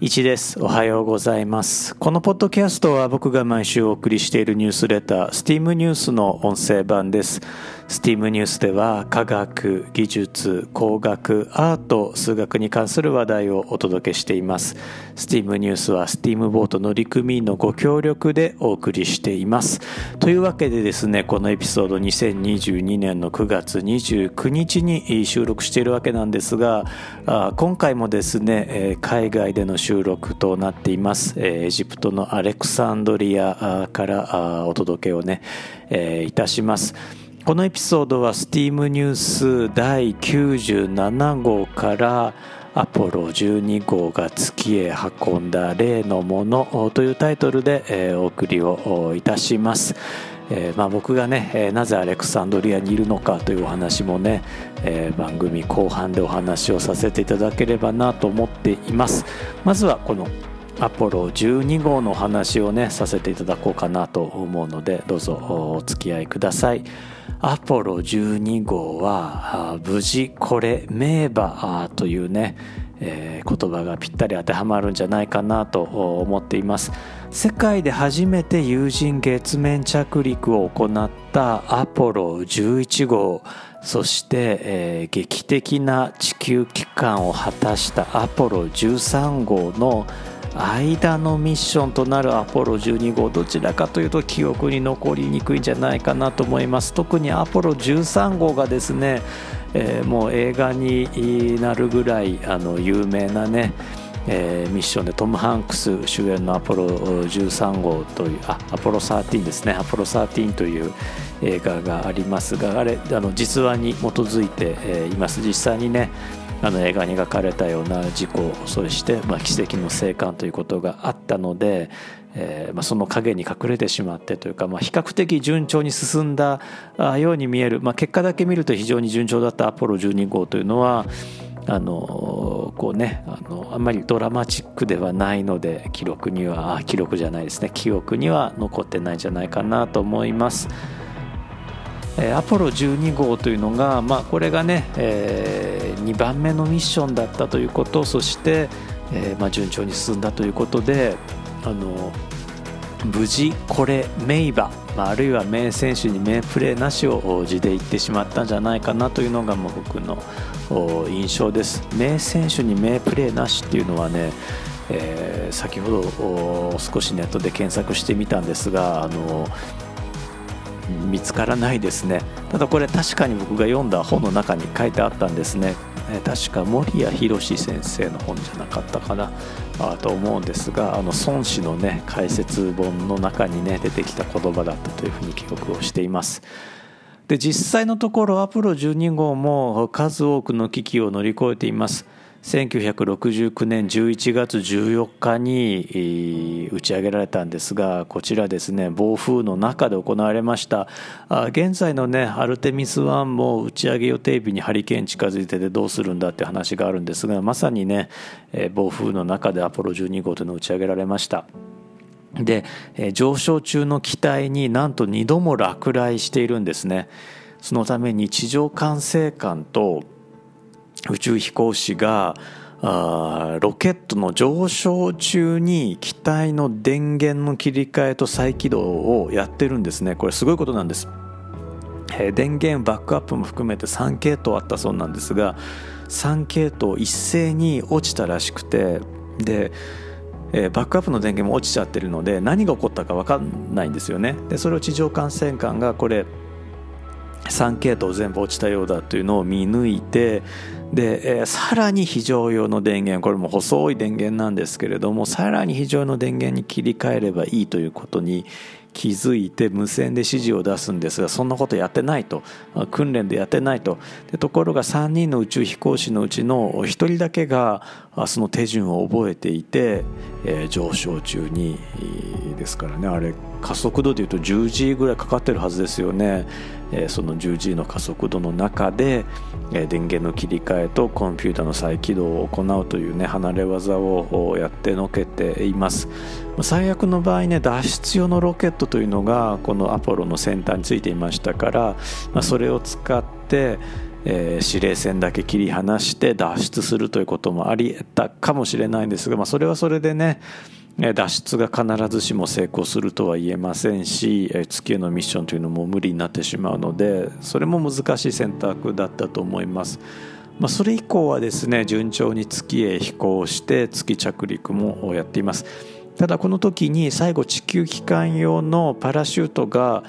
1です。おはようございます。このポッドキャストは僕が毎週お送りしているニュースレター、STEAM ニュースの音声版です。STEAM ニュースでは科学、技術、工学、アート、数学に関する話題をお届けしています。STEAM ニュースは STEAM ボート乗組員のご協力でお送りしています。というわけでですね、このエピソード2022年の9月29日に収録しているわけなんですが、今回もですね、海外での収収録となっています。えーエジプトのアレクサンドリアからあお届けをね、えーいたします。このエピソードは STEAM ニュース第97号からアポロ12号が月へ運んだ例のものというタイトルで、お送りをいたします。えーまあ、僕がね、えなぜアレクサンドリアにいるのかというお話もね、えー番組後半でお話をさせていただければなと思っていますまずはこのアポロ12号の話をねさせていただこうかなと思うのでどうぞお付き合いください。アポロ12号は無事これ名馬というね、えー言葉がぴったり当てはまるんじゃないかなと思っています。世界で初めて有人月面着陸を行ったアポロ11号そして、えー劇的な地球帰還を果たしたアポロ13号の間のミッションとなるアポロ12号どちらかというと記憶に残りにくいんじゃないかなと思います。特にアポロ13号がですね、えーもう映画になるぐらいあの有名なねえーミッションでトム・ハンクス主演のアポロ13号というあアポロ13ですね。アポロ13という映画がありますがあれあの実話に基づいて、えーいます。実際にねあの映画に描かれたような事故そして、まあ、奇跡の生還ということがあったので、えーまあ、その影に隠れてしまってというか、まあ、比較的順調に進んだように見える、まあ、結果だけ見ると非常に順調だったアポロ12号というのはあのこうねあのあんまりドラマチックではないので記録には記録じゃないですね記憶には残ってないんじゃないかなと思います。えアポロ12号というのが、まあ、これがね、え2番目のミッションだったということそして、えーまあ、順調に進んだということであの無事これ名馬、まあ、あるいは名選手に名プレーなしをお字で言ってしまったんじゃないかなというのがもう僕の印象です。名選手に名プレーなしっていうのはねえー先ほど少しネットで検索してみたんですがあの見つからないですね。ただこれ確かに僕が読んだ本の中に書いてあったんですね。確か森谷博先生の本じゃなかったかな。あと思うんですがあの孫子のね解説本の中にね出てきた言葉だったというふうに記憶をしています。で実際のところアポロ12号も数多くの危機を乗り越えています。1969年11月14日に打ち上げられたんですがこちらですね暴風の中で行われました。現在のねアルテミス1も打ち上げ予定日にハリケーン近づいててどうするんだって話があるんですがまさにね暴風の中でアポロ12号というのを打ち上げられました。で、上昇中の機体になんと2度も落雷しているんですね。そのために地上管制官と宇宙飛行士があロケットの上昇中に機体の電源の切り替えと再起動をやってるんですね。これすごいことなんです。えー電源バックアップも含めて3系統あったそうなんですが3系統一斉に落ちたらしくてで、えーバックアップの電源も落ちちゃってるので何が起こったか分かんないんですよね。でそれを地上管制官がこれ3系統全部落ちたようだというのを見抜いてで、えーさらに非常用の電源これも細い電源なんですけれどもさらに非常用の電源に切り替えればいいということに気づいて無線で指示を出すんですがそんなことやってないと訓練でやってないと。でところが3人の宇宙飛行士のうちの1人だけがその手順を覚えていて、えー上昇中にですからね。あれ加速度でいうと 10G ぐらいかかってるはずですよね、えその 10G の加速度の中で、え電源の切り替えとコンピューターの再起動を行うというね離れ技をやってのけています。最悪の場合ね脱出用のロケットというのがこのアポロの先端についていましたから、まあ、それを使って、えー、司令船だけ切り離して脱出するということもありえたかもしれないんですが、まあ、それはそれでね脱出が必ずしも成功するとは言えませんし月へのミッションというのも無理になってしまうのでそれも難しい選択だったと思います。まあ、それ以降はですね順調に月へ飛行して月着陸もやっています。ただこの時に最後地球帰還用のパラシュートが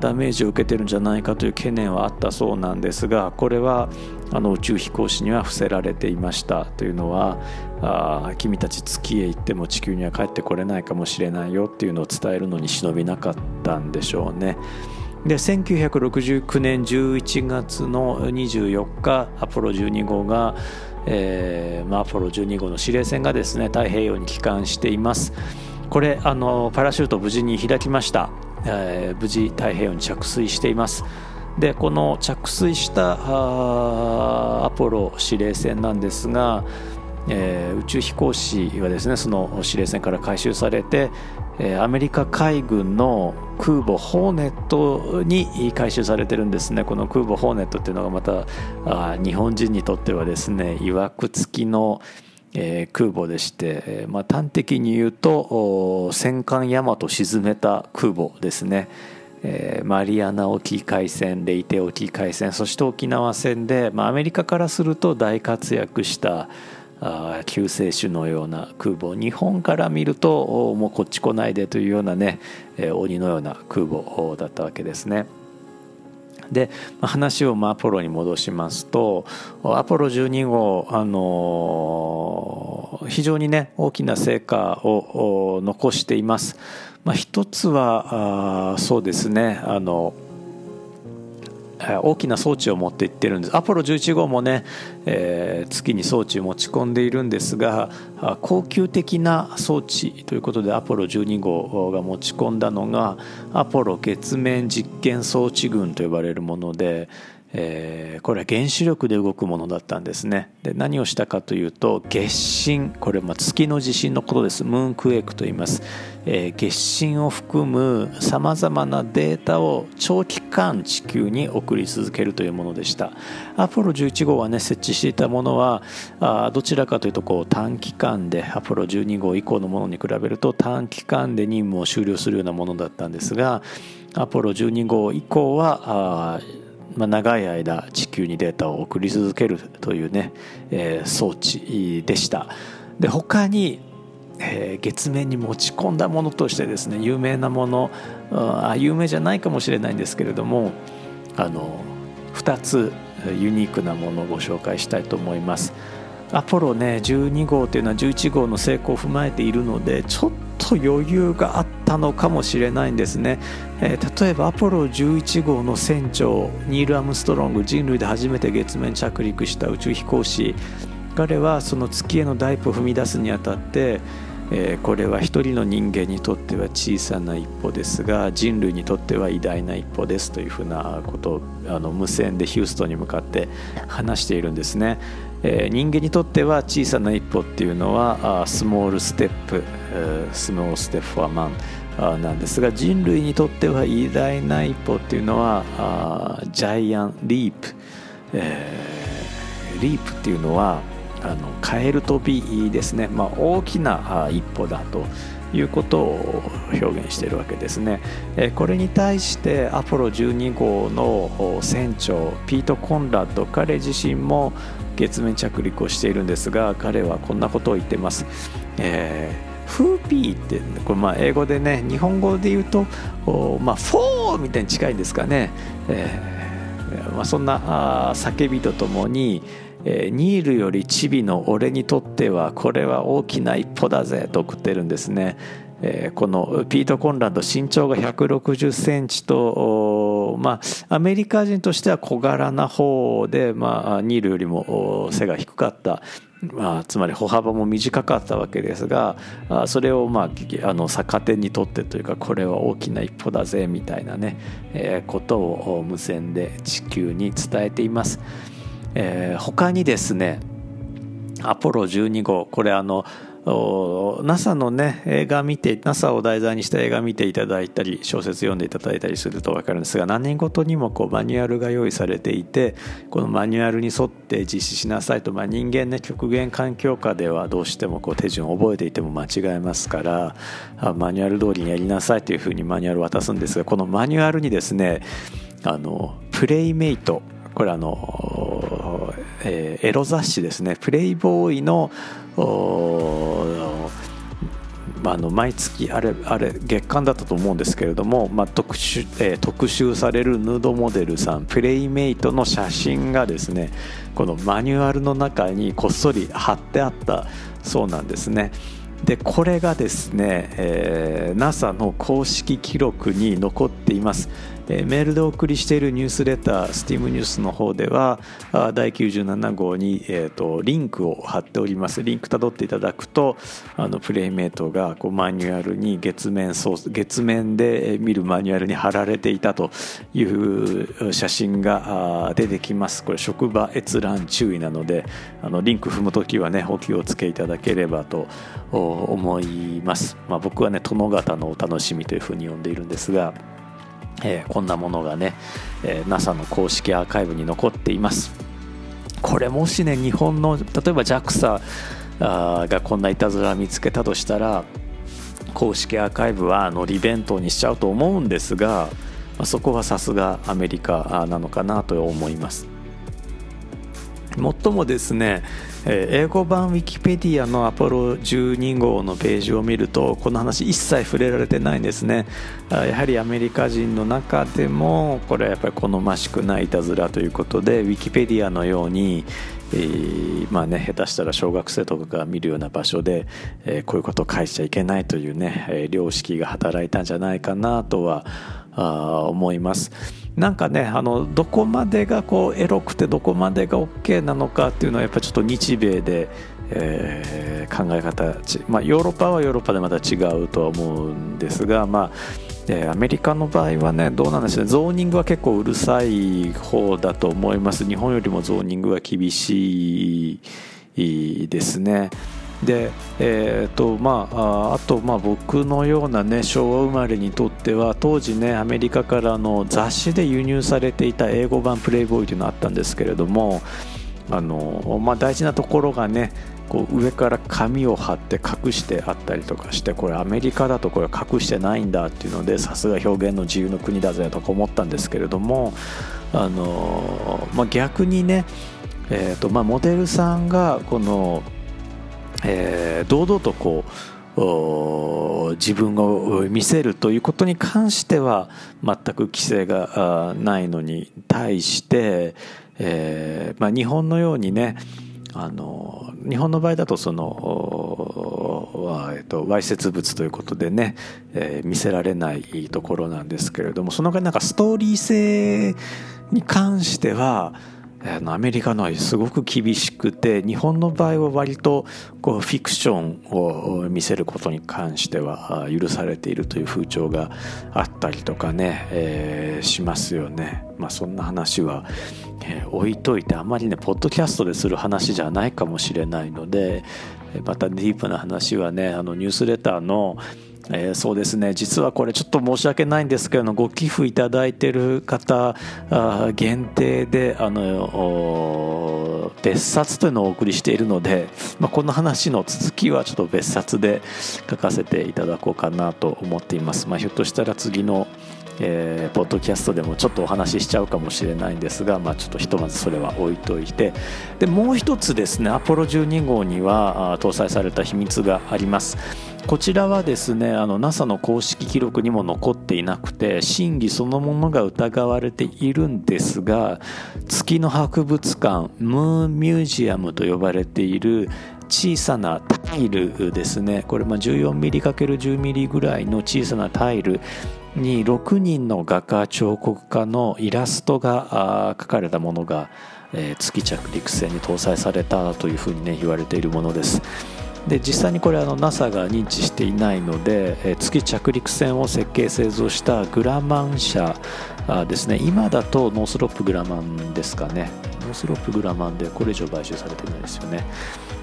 ダメージを受けてるんじゃないかという懸念はあったそうなんですがこれはあの宇宙飛行士には伏せられていましたというのはあ君たち月へ行っても地球には帰ってこれないかもしれないよっていうのを伝えるのに忍びなかったんでしょうね。で1969年11月の24日アポロ12号がえーまあ、アポロ12号の司令船がですね太平洋に帰還しています。これあのパラシュート無事に開きました、えー、無事太平洋に着水しています。でこの着水したアポロ司令船なんですがえー、宇宙飛行士はですねその司令船から回収されて、え、アメリカ海軍の空母ホーネットに回収されてるんですねこの空母ホーネットっていうのがまたあ日本人にとってはですねいわくつきの、えー、空母でして、まあ、端的に言うと戦艦大和沈めた空母ですね。えー、マリアナ沖海戦レイテ沖海戦そして沖縄戦で、まあ、アメリカからすると大活躍したあ救世主のような空母日本から見るともうこっち来ないでというようなね、え、鬼のような空母だったわけですね。で話をアポロに戻しますとアポロ12号、あのー、非常にね大きな成果を残しています。まあ、一つはあそうですねあの大きな装置を持っていってるんです。アポロ11号もね、えー、月に装置を持ち込んでいるんですが高級的な装置ということでアポロ12号が持ち込んだのがアポロ月面実験装置群と呼ばれるものでえー、これは原子力で動くものだったんですね。で何をしたかというと月震これは月の地震のことです。ムーンクエイクと言います、えー、月震を含むさまざまなデータを長期間地球に送り続けるというものでした。アポロ11号はね設置していたものはあどちらかというとこう短期間でアポロ12号以降のものに比べると短期間で任務を終了するようなものだったんですがアポロ12号以降はあまあ、長い間地球にデータを送り続けるというね、えー、装置でした。で他に、えー、月面に持ち込んだものとしてですね有名なものあ有名じゃないかもしれないんですけれどもあの2つユニークなものをご紹介したいと思います。アポロね12号というのは11号の成功を踏まえているのでちょっと余裕があったのかもしれないんですね、えー、例えばアポロ11号の船長ニール・アムストロング人類で初めて月面着陸した宇宙飛行士。彼はその月への第一歩を踏み出すにあたってえー、これは一人の人間にとっては小さな一歩ですが人類にとっては偉大な一歩ですというふうなことをあの無線でヒューストンに向かって話しているんですね。えー、人間にとっては小さな一歩っていうのはスモールステップスモールステップフォアマンなんですが人類にとっては偉大な一歩っていうのはジャイアンリープ、えー、リープっていうのはあのカエル飛びですね、まあ、大きな一歩だということを表現しているわけですね。これに対してアポロ12号の船長ピート・コンラッド彼自身も月面着陸をしているんですが彼はこんなことを言ってます。えー、 Whoopie ってこれまあ英語でね日本語で言うとまあ、フォーみたいに近いんですかね、えーまあ、そんな叫びとともにえー、ニールよりチビの俺にとってはこれは大きな一歩だぜと送ってるんですね。えー、このピート・コンラッド身長が160センチと、まあ、アメリカ人としては小柄な方で、まあ、ニールよりも背が低かった。まあ、つまり歩幅も短かったわけですがそれを、まあ、あの逆手にとってというかこれは大きな一歩だぜみたいなね、えー、ことを無線で地球に伝えています。えー、他にですねアポロ12号これあの NASA のね映画見て NASA を題材にした映画見ていただいたり小説読んでいただいたりすると分かるんですが何年ごとにもこうマニュアルが用意されていてこのマニュアルに沿って実施しなさいと、まあ、人間ね極限環境下ではどうしてもこう手順を覚えていても間違えますからマニュアル通りにやりなさいというふうにマニュアルを渡すんですがこのマニュアルにですねあのプレイメイトこれあの、えー、エロ雑誌ですねプレイボーイのあ毎月あれあれ月間だったと思うんですけれども、まあ、特集えー、特集されるヌードモデルさんプレイメイトの写真がですねこのマニュアルの中にこっそり貼ってあったそうなんですね。でこれがですね、えー、NASA の公式記録に残っています。えメールでお送りしているニュースレター STEAM ニュースの方では第97号に、えーと、リンクを貼っております。リンクたどっていただくとあのプレイメイトがこうマニュアルに月面月面で見るマニュアルに貼られていたという写真が出てきます。これ職場閲覧注意なのであのリンク踏む時はねお気をつけいただければと思います、まあ、僕はね殿方のお楽しみというふうに呼んでいるんですがえー、こんなものがね、えー、NASA の公式アーカイブに残っています。これもしね日本の例えば JAXA がこんないたずら見つけたとしたら公式アーカイブはの利弁当にしちゃうと思うんですがそこはさすがアメリカなのかなと思います。もっともですね英語版ウィキペディアのアポロ12号のページを見るとこの話一切触れられてないんですねやはりアメリカ人の中でもこれはやっぱり好ましくないいたずらということでウィキペディアのように、まあね下手したら小学生とかが見るような場所で、こういうことを書いちゃいけないというね、良識が働いたんじゃないかなとは思います。なんかねあのどこまでがこうエロくてどこまでが OK なのかっていうのはやっぱちょっと日米で、えー、考え方、まあ、ヨーロッパはヨーロッパでまた違うとは思うんですが、まあえー、アメリカの場合はねどうなんでしょうねゾーニングは結構うるさい方だと思います日本よりもゾーニングは厳しいですね。で、えーとまあ、あと、まあ、僕のような、ね、昭和生まれにとっては当時、ね、アメリカからの雑誌で輸入されていた英語版プレイボーイというのがあったんですけれどもあの、まあ、大事なところがねこう上から紙を貼って隠してあったりとかしてこれアメリカだとこれ隠してないんだっていうのでさすが表現の自由の国だぜとか思ったんですけれどもあの、まあ、逆にね、えーとまあ、モデルさんがこのえー、堂々とこう自分を見せるということに関しては全く規制がないのに対して、えーまあ、日本のようにねあの日本の場合だとその、えっと、わいせつ物ということでね、えー、見せられないところなんですけれどもそのぐらいなんかストーリー性に関してはあのアメリカのはすごく厳しくて日本の場合は割とこうフィクションを見せることに関しては許されているという風潮があったりとかね、えー、しますよね。まあ、そんな話は、えー、置いといてあまりねポッドキャストでする話じゃないかもしれないのでまたディープな話はねあのニュースレターのえー、そうですね実はこれちょっと申し訳ないんですけどご寄付いただいてる方限定であの別冊というのをお送りしているので、まあ、この話の続きはちょっと別冊で書かせていただこうかなと思っています。まあ、ひょっとしたら次のえー、ポッドキャストでもちょっとお話ししちゃうかもしれないんですが、まあ、ちょっとひとまずそれは置いといて。でもう一つですねアポロ12号には搭載された秘密があります。こちらはですねあの NASA の公式記録にも残っていなくて真偽そのものが疑われているんですが月の博物館ムーンミュージアムと呼ばれている小さなタイルですね。これ 14mm×10mm ぐらいの小さなタイル。に6人の画家彫刻家のイラストが描かれたものが、えー、月着陸船に搭載されたというふうにね言われているものです。で実際にこれあの NASA が認知していないので、え月着陸船を設計製造したグラマン社ですね。今だとノースロップグラマンですかね。ノースロップグラマンでこれ以上買収されてないですよね。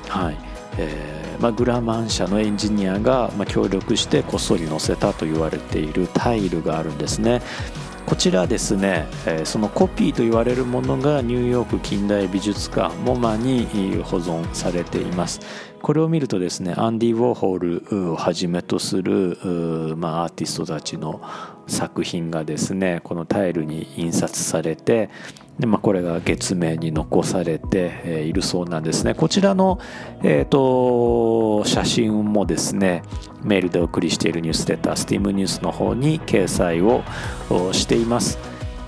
はい。えーまあ、グラマン社のエンジニアが、まあ、協力してこっそり載せたと言われているタイルがあるんですね。こちらですね、えー、そのコピーと言われるものがニューヨーク近代美術館モマに保存されています。これを見るとですねアンディ・ウォーホールをはじめとする、まあ、アーティストたちの作品がですねこのタイルに印刷されてで、まあ、これが月面に残されて、えいるそうなんですねこちらの、えーと、写真もですねメールでお送りしているニュースレタースティームニュースの方に掲載をしています。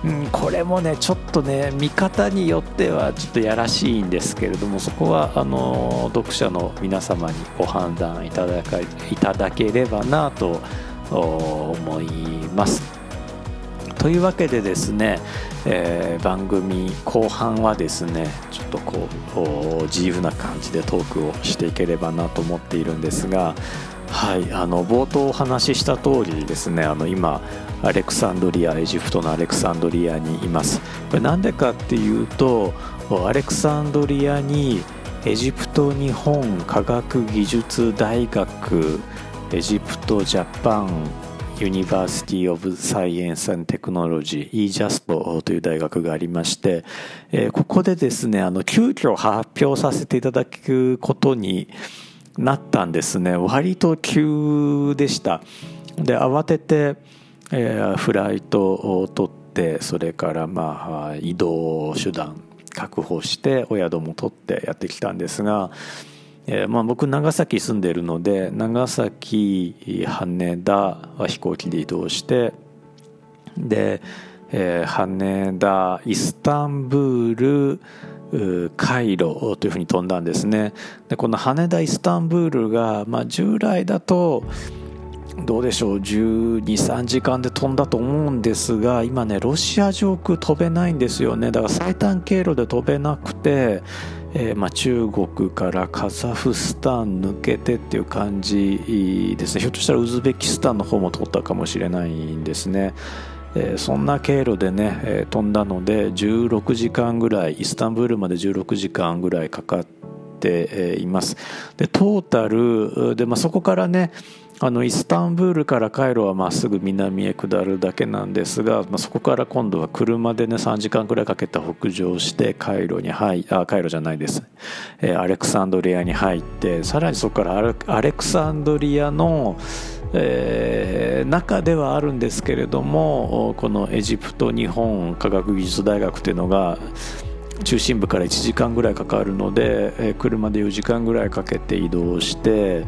うん、これもねちょっとね見方によってはちょっとやらしいんですけれどもそこはあの読者の皆様にご判断いただかいただければなと思います。というわけでですね、えー、番組後半はですねちょっとこう自由な感じでトークをしていければなと思っているんですがはいあの冒頭お話しした通りですねあの今アレクサンドリアエジプトのアレクサンドリアにいます。これなんでかっていうとアレクサンドリアにエジプト日本科学技術大学エジプトジャパンユニバーシティ・オブ・サイエンス・テクノロジー eJust という大学がありまして、えー、ここでですねあの急遽発表させていただくことになったんですね。割と急でした。で慌てて、えー、フライトを取ってそれからまあ移動手段確保してお宿も取ってやってきたんですがえー、まあ、僕長崎住んでるので長崎羽田は飛行機で移動してで、えー、羽田イスタンブールカイロというふうに飛んだんですね。でこの羽田イスタンブールが、まあ、従来だとどうでしょう123時間で飛んだと思うんですが今ねロシア上空飛べないんですよね。だから最短経路で飛べなくてえー、まあ、中国からカザフスタン抜けてっていう感じですねひょっとしたらウズベキスタンの方も通ったかもしれないんですね。えー、そんな経路でね、えー、飛んだので16時間ぐらいイスタンブールまで16時間ぐらいかかっていますでトータルで、まあ、そこからねあのイスタンブールからカイロはまっすぐ南へ下るだけなんですが、まあ、そこから今度は車でね3時間くらいかけて北上してカイロに入あカイロじゃないです、えー、アレクサンドリアに入ってさらにそこからアレクサンドリアのえー、中ではあるんですけれどもこのエジプト日本科学技術大学というのが中心部から1時間ぐらいかかるので、えー、車で4時間ぐらいかけて移動して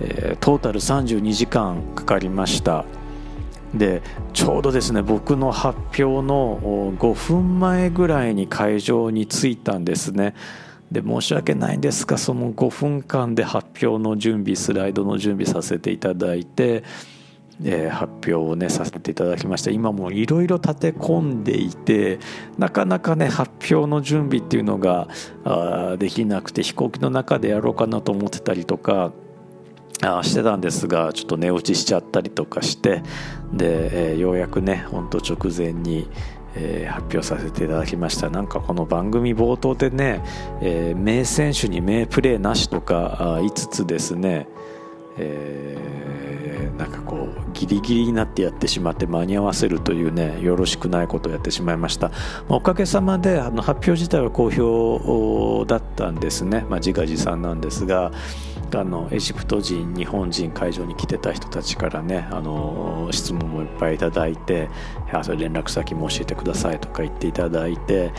えー、トータル32時間かかりました。でちょうどですね僕の発表の5分前ぐらいに会場に着いたんですね。で申し訳ないんですがその5分間で発表の準備スライドの準備させていただいて、えー、発表をねさせていただきました。今もいろいろ立て込んでいてなかなかね発表の準備っていうのができなくて飛行機の中でやろうかなと思ってたりとかあしてたんですがちょっと寝落ちしちゃったりとかしてで、えー、ようやくねほんと直前に、えー、発表させていただきました。なんかこの番組冒頭でね、えー、名選手に名プレーなしとか言いつつですね、えー、なんかこうギリギリになってやってしまって間に合わせるというねよろしくないことをやってしまいました。おかげさまであの発表自体は好評だったんですね、まあ、自画自賛なんですがあのエジプト人日本人会場に来てた人たちからねあの質問もいっぱいいただいてそれ連絡先も教えてくださいとか言っていただいて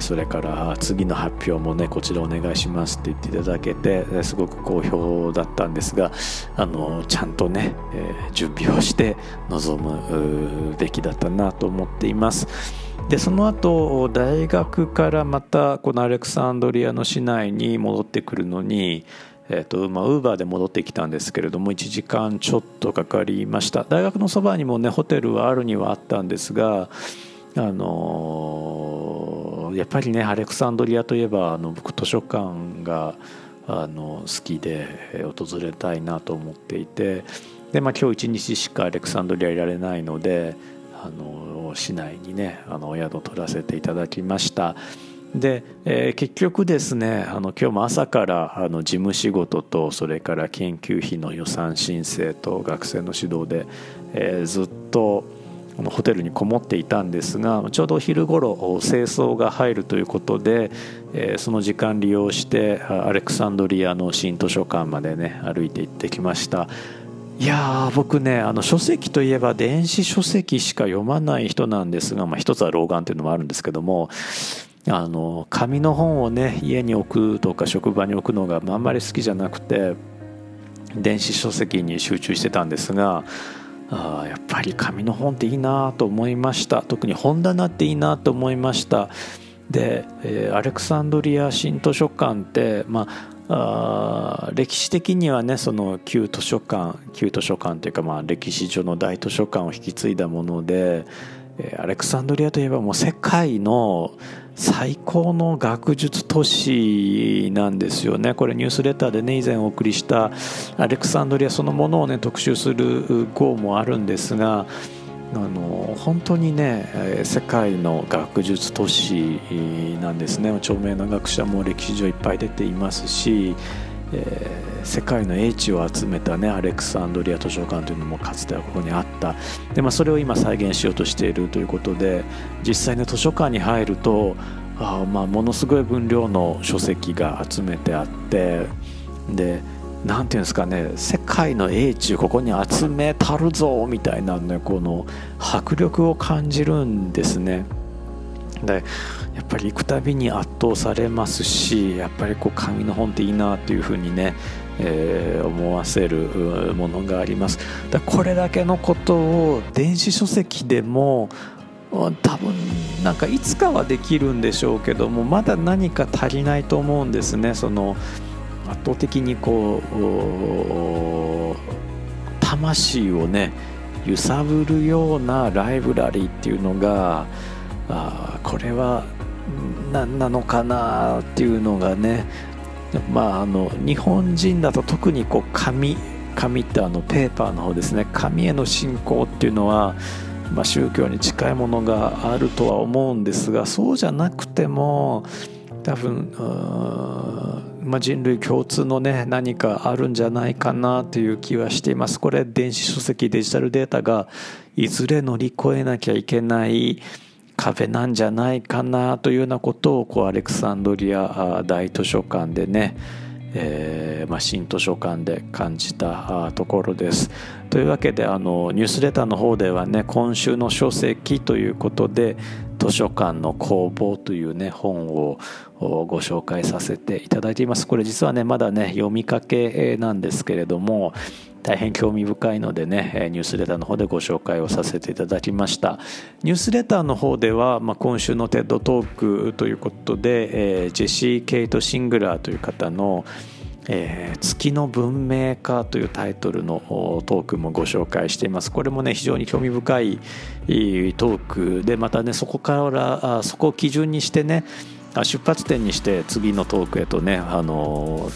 それから次の発表もねこちらお願いしますって言っていただけてすごく好評だったんですがあのちゃんとね、え準備をして臨むべきだったなと思っています。でその後大学からまたこのアレクサンドリアの市内に戻ってくるのにえーとまあ、ウーバーで戻ってきたんですけれども1時間ちょっとかかりました大学のそばにもねホテルはあるにはあったんですがあのー、やっぱりねアレクサンドリアといえばあの僕図書館があの好きで訪れたいなと思っていてで、まあ、今日一日しかアレクサンドリアいられないのであの市内にねあのお宿を取らせていただきました。で、えー、結局ですねあの今日も朝からあの事務仕事とそれから研究費の予算申請と学生の指導で、えー、ずっとホテルにこもっていたんですがちょうど昼頃清掃が入るということで、えー、その時間利用してアレクサンドリアの新図書館までね歩いて行ってきました。いや僕ねあの書籍といえば電子書籍しか読まない人なんですが、まあ、一つは老眼というのもあるんですけどもあの紙の本をね家に置くとか職場に置くのがあんまり好きじゃなくて電子書籍に集中してたんですがあやっぱり紙の本っていいなと思いました。特に本棚っていいなと思いました。で、えー、アレクサンドリア新図書館ってまあ歴史的にはねその旧図書館旧図書館というかまあ歴史上の大図書館を引き継いだもので、アレクサンドリアといえばもう世界の最高の学術都市なんですよね。これニュースレターでね以前お送りしたアレクサンドリアそのものをね特集する号もあるんですがあの本当にね世界の学術都市なんですね。著名な学者も歴史上いっぱい出ていますし、えー、世界の英知を集めたねアレクサンドリア図書館というのもかつてはここにあったで、まあ、それを今再現しようとしているということで実際ね図書館に入るとあまあものすごい分量の書籍が集めてあってでなんていうんですかね世界の英知をここに集めたるぞみたいなねこの迫力を感じるんですね。でやっぱり行くたびに圧倒されますしやっぱりこう紙の本っていいなっていうふうにね、えー、思わせるものがあります。だこれだけのことを電子書籍でも多分なんかいつかはできるんでしょうけどもまだ何か足りないと思うんですね。その圧倒的にこう魂をね揺さぶるようなライブラリーっていうのがあこれは何なのかなっていうのがねまああの日本人だと特にこう紙紙ってあのペーパーの方ですね。紙への信仰っていうのは、まあ、宗教に近いものがあるとは思うんですがそうじゃなくても多分まあ、人類共通のね何かあるんじゃないかなという気はしています。これ電子書籍デジタルデータがいずれ乗り越えなきゃいけない壁なんじゃないかなというようなことをこうアレクサンドリア大図書館でねえーまあ、新図書館で感じたところです。というわけであのニュースレターの方ではね今週の書籍ということで図書館の工房というね本をご紹介させていただいていますこれ実はねまだね読みかけなんですけれども大変興味深いのでねニュースレターの方でご紹介をさせていただきましたニュースレターの方では、まあ、今週の TED トークということで、えー、ジェシー・ケイト・シングラーという方の「えー、月の文明化というタイトルのトークもご紹介しています。これもね、非常に興味深いトークで、またね、そこから、そこを基準にしてね、出発点にして次のトークへとね、あの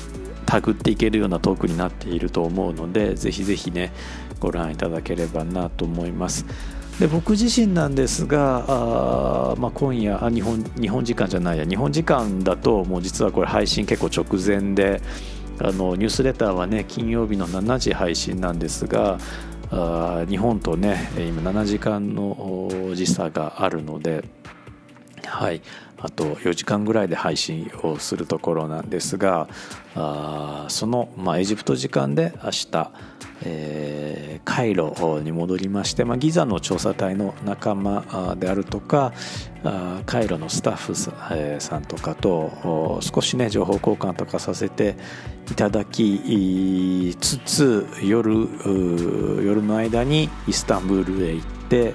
タグっていけるようなトークになっていると思うので、ぜひぜひね、ご覧いただければなと思います。で僕自身なんですがあ、まあ、今夜あ日本日本時間じゃないや日本時間だともう実はこれ配信結構直前であのニュースレターはね金曜日の7時配信なんですがあ日本とね今7時間の時差があるのではいあと4時間ぐらいで配信をするところなんですがあその、まあ、エジプト時間で明日、えー、カイロに戻りまして、まあ、ギザの調査隊の仲間であるとかあカイロのスタッフさ,、えー、さんとかと少しね情報交換とかさせていただきつつ夜夜の間にイスタンブールへ行って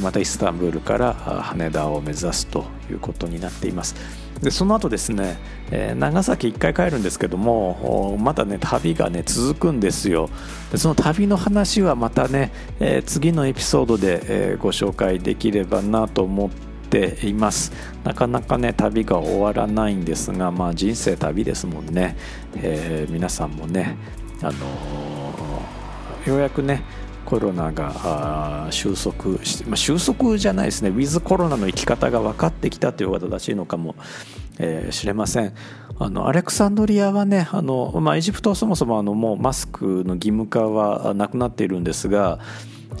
またイスタンブールから羽田を目指すということになっています。でその後ですね、え長崎1回帰るんですけどもまたね旅がね続くんですよ。でその旅の話はまたね、え次のエピソードで、えご紹介できればなと思っています。なかなかね旅が終わらないんですがまあ人生旅ですもんね、えー、皆さんもねあのー、ようやくねコロナが収束して、まあ、収束じゃないですね。ウィズコロナの生き方が分かってきたという方が正しいのかもえー、知れません。あのアレクサンドリアはねあの、まあ、エジプトはそもそもあのもうマスクの義務化はなくなっているんですが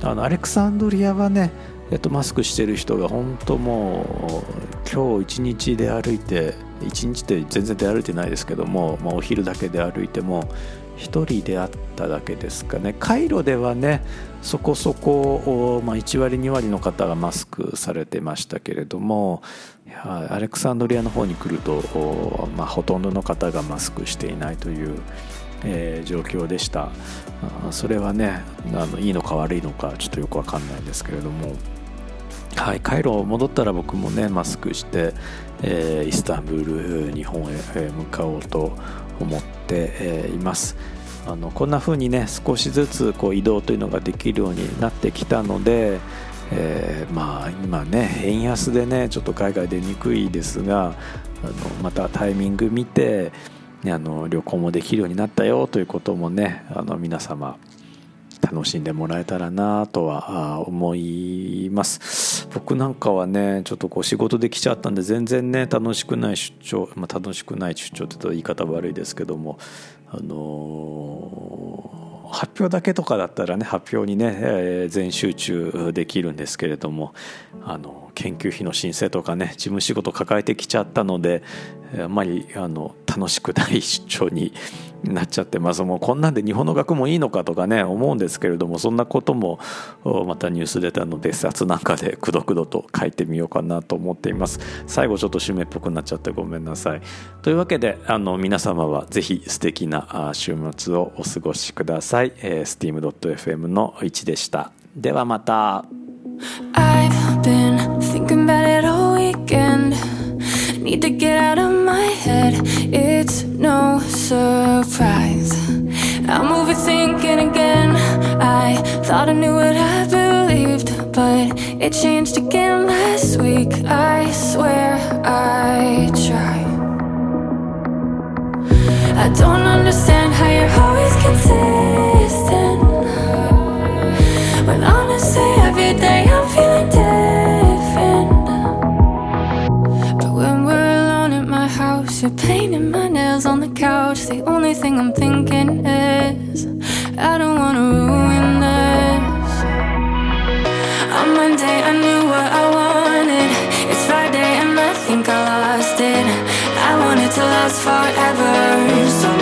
あのアレクサンドリアはねえっと、マスクしてる人が本当もう今日一日で歩いて一日って全然出歩いてないですけども、まあ、お昼だけで歩いても1人であっただけですかね。カイロではねそこそこ、まあ、1割2割の方がマスクされてましたけれどもアレクサンドリアの方に来ると、まあ、ほとんどの方がマスクしていないという、えー、状況でした。それはねあのいいのか悪いのかちょっとよくわかんないんですけれども。はい、カイロ戻ったら僕もねマスクして、えー、イスタンブール日本へ向かおうと思って、います。あのこんな風にね少しずつこう移動というのができるようになってきたので、えー、まあ今ね円安でねちょっと海外出にくいですがあのまたタイミング見て、ね、あの旅行もできるようになったよということもねあの皆様楽しんでもらえたらなとは思います。僕なんかはねちょっとこう仕事で来ちゃったんで全然ね楽しくない出張、まあ、楽しくない出張って言ったら言い方悪いですけどもあのー発表だけとかだったらね発表にね、えー、全集中できるんですけれどもあの研究費の申請とかね事務仕事抱えてきちゃったのであんまりあの楽しくない出張になっちゃってますもうこんなんで日本の学もいいのかとかね思うんですけれどもそんなこともまたニュースレターの別冊なんかでくどくどと書いてみようかなと思っています。最後ちょっと締めっぽくなっちゃってごめんなさい。というわけであの皆様はぜひ素敵な週末をお過ごしください、えー、steam.fm の1でした。ではまた。I've been thinking about it all weekend. Need to get out of my head. It's no surprise I'm overthinking again. I thought I knew what I believed But it changed again last week. I swear I try I don't understand how you're always consistent The only thing I'm thinking is I don't wanna ruin this. On Monday I knew what I wanted. It's Friday and I think I lost it. I want it to last forever. So